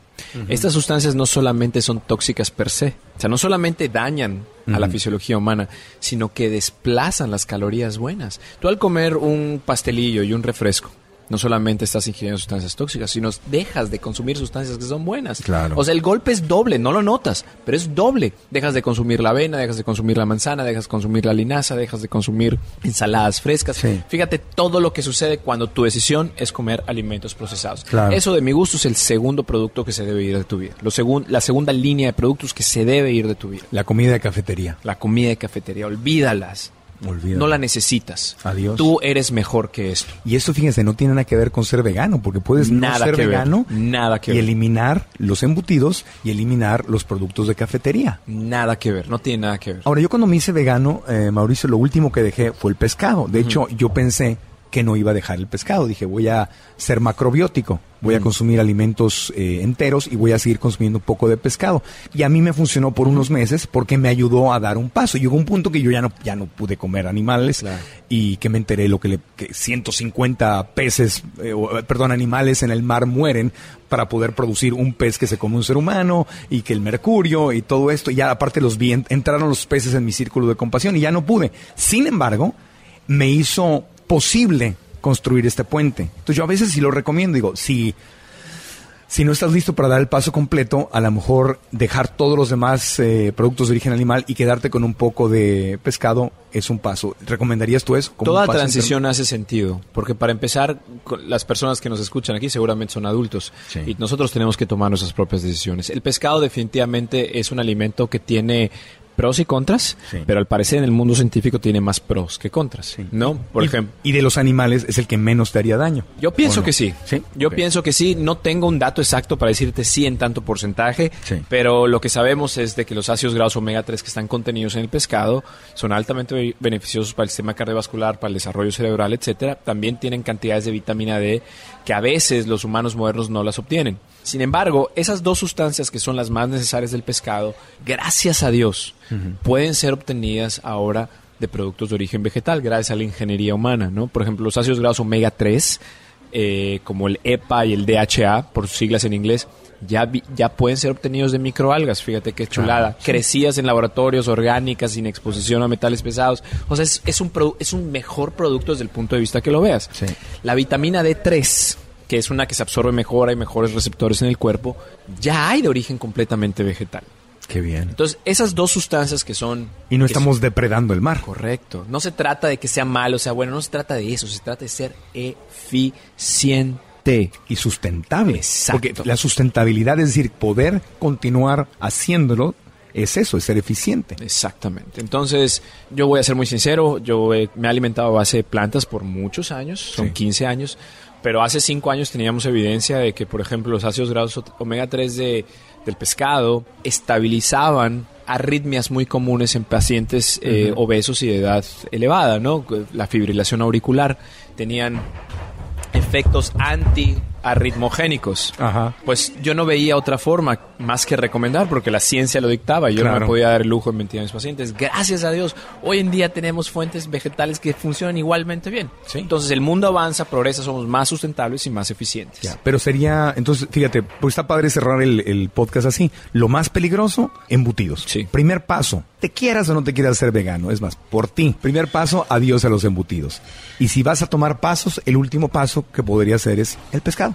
Estas sustancias no solamente son tóxicas per se, o sea, no solamente dañan a la fisiología humana, sino que desplazan las calorías buenas. Tú al comer un pastelillo y un refresco, no solamente estás ingiriendo sustancias tóxicas, sino dejas de consumir sustancias que son buenas. Claro. O sea, el golpe es doble, no lo notas, pero es doble. Dejas de consumir la avena, dejas de consumir la manzana, dejas de consumir la linaza, dejas de consumir ensaladas frescas. Sí. Fíjate todo lo que sucede cuando tu decisión es comer alimentos procesados. Claro. Eso de mi gusto es el segundo producto que se debe ir de tu vida. Lo segun- la segunda línea de productos que se debe ir de tu vida. la comida de cafetería. La comida de cafetería, olvídalas. No la necesitas. Adiós. Tú eres mejor que esto. Y esto, fíjense, no tiene nada que ver con ser vegano, porque puedes Nada no ser que ver, vegano nada que y ver. eliminar los embutidos y eliminar los productos de cafetería. Nada que ver, no tiene nada que ver. Ahora, yo cuando me hice vegano, eh, Mauricio, lo último que dejé fue el pescado. De hecho, yo pensé que no iba a dejar el pescado. Dije, voy a ser macrobiótico, voy a consumir alimentos eh, enteros y voy a seguir consumiendo un poco de pescado. Y a mí me funcionó por unos meses porque me ayudó a dar un paso. Llegó un punto que yo ya no, ya no pude comer animales Claro. y que me enteré lo que, le, que 150 peces, eh, eh, perdón, animales en el mar mueren para poder producir un pez que se come un ser humano y que el mercurio y todo esto. Y ya aparte los vi, en- entraron los peces en mi círculo de compasión y ya no pude. Sin embargo, me hizo posible construir este puente. Entonces yo a veces sí lo recomiendo, digo, si, si no estás listo para dar el paso completo, a lo mejor dejar todos los demás eh, productos de origen animal y quedarte con un poco de pescado es un paso. ¿Recomendarías tú eso? como Toda transición hace sentido, porque para empezar, las personas que nos escuchan aquí seguramente son adultos Sí. y nosotros tenemos que tomar nuestras propias decisiones. El pescado definitivamente es un alimento que tiene pros y contras, Sí. pero al parecer en el mundo científico tiene más pros que contras, ¿no? Por y, ejemplo, y de los animales es el que menos te haría daño. yo pienso que sí. ¿Sí? Yo pienso que sí. No tengo un dato exacto para decirte sí en tanto porcentaje, pero lo que sabemos es de que los ácidos grasos omega 3 que están contenidos en el pescado son altamente be- beneficiosos para el sistema cardiovascular, para el desarrollo cerebral, etcétera. También tienen cantidades de vitamina D que a veces los humanos modernos no las obtienen. Sin embargo, esas dos sustancias que son las más necesarias del pescado, gracias a Dios, pueden ser obtenidas ahora de productos de origen vegetal, gracias a la ingeniería humana, ¿no? Por ejemplo, los ácidos grasos omega 3, eh, como el EPA y el DHA, por sus siglas en inglés, ya, vi- ya pueden ser obtenidos de microalgas. Fíjate qué chulada. Crecidas en laboratorios orgánicas, sin exposición a metales pesados. O sea, es, es un, es un mejor producto desde el punto de vista que lo veas. Sí. La vitamina D3, que es una que se absorbe mejor, hay mejores receptores en el cuerpo, ya hay de origen completamente vegetal. Qué bien. Entonces, esas dos sustancias que son... Y no estamos depredando el mar. Correcto. No se trata de que sea malo o sea bueno, no se trata de eso, se trata de ser eficiente. Y sustentable. Exacto. Porque la sustentabilidad, es decir, poder continuar haciéndolo, es eso, es ser eficiente. Exactamente. Entonces, yo voy a ser muy sincero, yo me he alimentado a base de plantas por muchos años, son Sí. 15 años, pero hace 5 años teníamos evidencia de que, por ejemplo, los ácidos grasos omega 3 de, del pescado estabilizaban arritmias muy comunes en pacientes eh, obesos y de edad elevada, ¿no? La fibrilación auricular tenían efectos anti-arritmogénicos. Ajá. Pues yo no veía otra forma más que recomendar porque la ciencia lo dictaba y yo no me podía dar el lujo de mentir a mis pacientes. Gracias a Dios, hoy en día tenemos fuentes vegetales que funcionan igualmente bien. Sí. Entonces el mundo avanza, progresa, somos más sustentables y más eficientes. Ya, Pero sería, entonces, fíjate, pues está padre cerrar el, el podcast así. Lo más peligroso, embutidos. Sí. Primer paso, te quieras o no te quieras ser vegano, es más, por ti. Primer paso, adiós a los embutidos. Y si vas a tomar pasos, el último paso que podría ser es el pescado.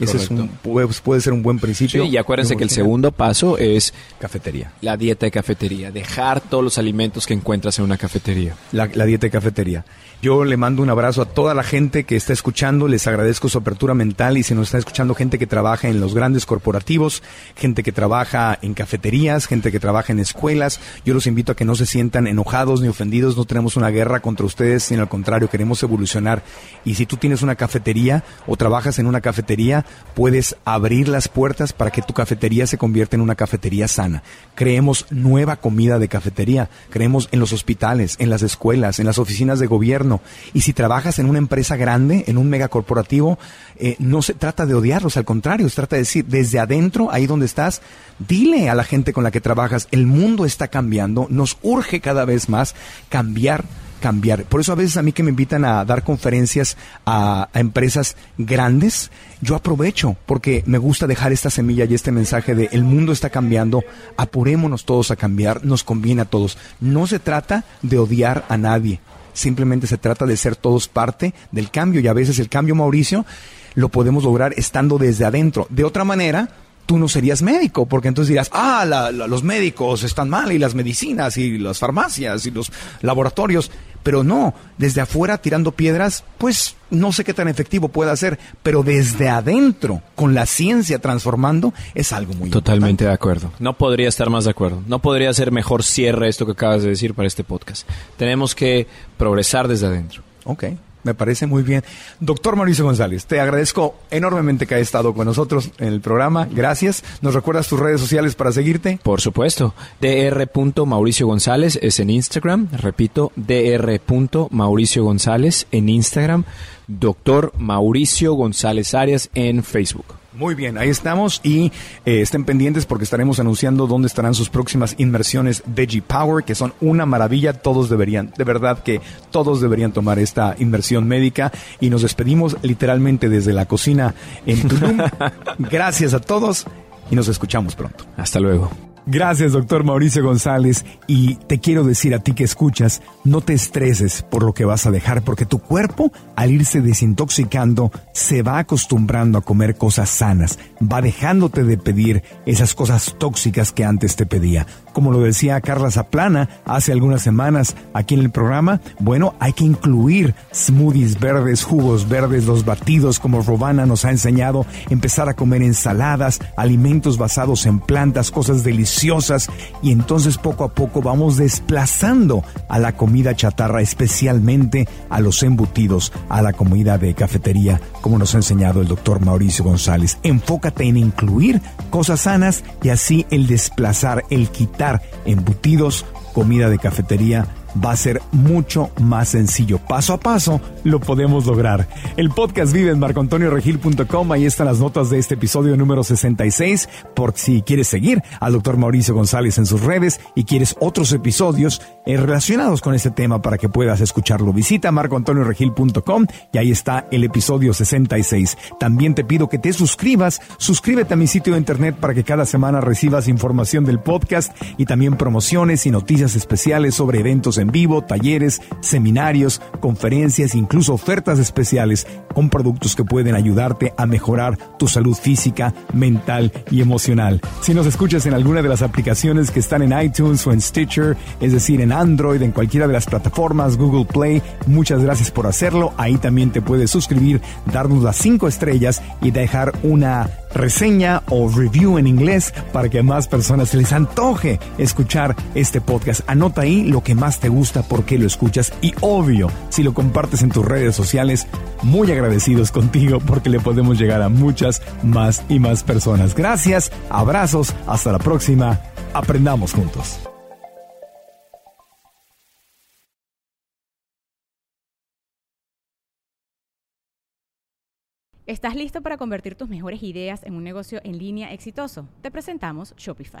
Ese es un, puede, puede ser un buen principio. Sí, y acuérdense que el segundo paso es Cafetería. la dieta de cafetería, dejar todos los alimentos que encuentras en una cafetería. La, la dieta de cafetería. Yo le mando un abrazo a toda la gente que está escuchando, les agradezco su apertura mental y si nos está escuchando gente que trabaja en los grandes corporativos, gente que trabaja en cafeterías, gente que trabaja en escuelas, yo los invito a que no se sientan enojados ni ofendidos, no tenemos una guerra contra ustedes, sino al contrario, queremos evolucionar. Y si tú tienes una cafetería o trabajas en una cafetería, puedes abrir las puertas para que tu cafetería se convierta en una cafetería sana. Creemos nueva comida de cafetería, creemos en los hospitales, en las escuelas, en las oficinas de gobierno. Y si trabajas en una empresa grande, en un megacorporativo, eh, no se trata de odiarlos, al contrario, se trata de decir, desde adentro, ahí donde estás, dile a la gente con la que trabajas, el mundo está cambiando, nos urge cada vez más cambiar cambiar. Por eso a veces a mí que me invitan a dar conferencias a, empresas grandes, yo aprovecho porque me gusta dejar esta semilla y este mensaje de el mundo está cambiando, apurémonos todos a cambiar, nos conviene a todos. No se trata de odiar a nadie, simplemente se trata de ser todos parte del cambio y a veces el cambio, Mauricio, lo podemos lograr estando desde adentro. De otra manera, tú no serías médico, porque entonces dirás, ah, la- los médicos están mal y las medicinas y las farmacias y los laboratorios, pero no, desde afuera tirando piedras, pues no sé qué tan efectivo pueda ser, pero desde adentro, con la ciencia transformando, es algo muy Totalmente de acuerdo. No podría estar más de acuerdo. No podría ser mejor cierre esto que acabas de decir para este podcast. Tenemos que progresar desde adentro. Ok, me parece muy bien. Doctor Mauricio González, te agradezco enormemente que haya estado con nosotros en el programa. Gracias. ¿Nos recuerdas tus redes sociales para seguirte? Por supuesto. Dr. Mauricio González es en Instagram. Repito, Dr. Mauricio González en Instagram. Doctor Mauricio González Arias en Facebook. Muy bien, ahí estamos y eh, estén pendientes porque estaremos anunciando dónde estarán sus próximas inmersiones de G-Power, que son una maravilla. Todos deberían, de verdad que todos deberían tomar esta inversión médica y nos despedimos literalmente desde la cocina en Tulum. <laughs> Gracias a todos y nos escuchamos pronto. Hasta luego. Gracias, doctor Mauricio González. Y te quiero decir a ti que escuchas, no te estreses por lo que vas a dejar, porque tu cuerpo, al irse desintoxicando, se va acostumbrando a comer cosas sanas, va dejándote de pedir esas cosas tóxicas que antes te pedía. Como lo decía Carla Zaplana hace algunas semanas aquí en el programa, bueno, hay que incluir smoothies verdes, jugos verdes, los batidos como Robana nos ha enseñado, empezar a comer ensaladas, alimentos basados en plantas, cosas deliciosas y entonces poco a poco vamos desplazando a la comida chatarra, especialmente a los embutidos, a la comida de cafetería, como nos ha enseñado el doctor Mauricio González. Enfócate en incluir cosas sanas y así el desplazar, el quitar embutidos, comida de cafetería, va a ser mucho más sencillo. Paso a paso lo podemos lograr. El podcast vive en marcoantonioregil.com. Ahí están las notas de este episodio número 66. Por si quieres seguir al doctor Mauricio González en sus redes y quieres otros episodios eh, relacionados con este tema para que puedas escucharlo, visita marcoantonioregil.com y ahí está el episodio 66. También te pido que te suscribas. Suscríbete a mi sitio de internet para que cada semana recibas información del podcast y también promociones y noticias especiales sobre eventos en vivo, talleres, seminarios, conferencias, incluso ofertas especiales con productos que pueden ayudarte a mejorar tu salud física, mental y emocional. Si nos escuchas en alguna de las aplicaciones que están en iTunes o en Stitcher, es decir, en Android, en cualquiera de las plataformas, Google Play, muchas gracias por hacerlo. Ahí también te puedes suscribir, darnos las cinco estrellas y dejar una reseña o review en inglés para que a más personas les antoje escuchar este podcast. Anota ahí lo que más te gusta, por qué lo escuchas y obvio, si lo compartes en tus redes sociales, muy agradecidos contigo porque le podemos llegar a muchas más y más personas. Gracias, abrazos, hasta la próxima, aprendamos juntos. ¿Estás listo para convertir tus mejores ideas en un negocio en línea exitoso? Te presentamos Shopify.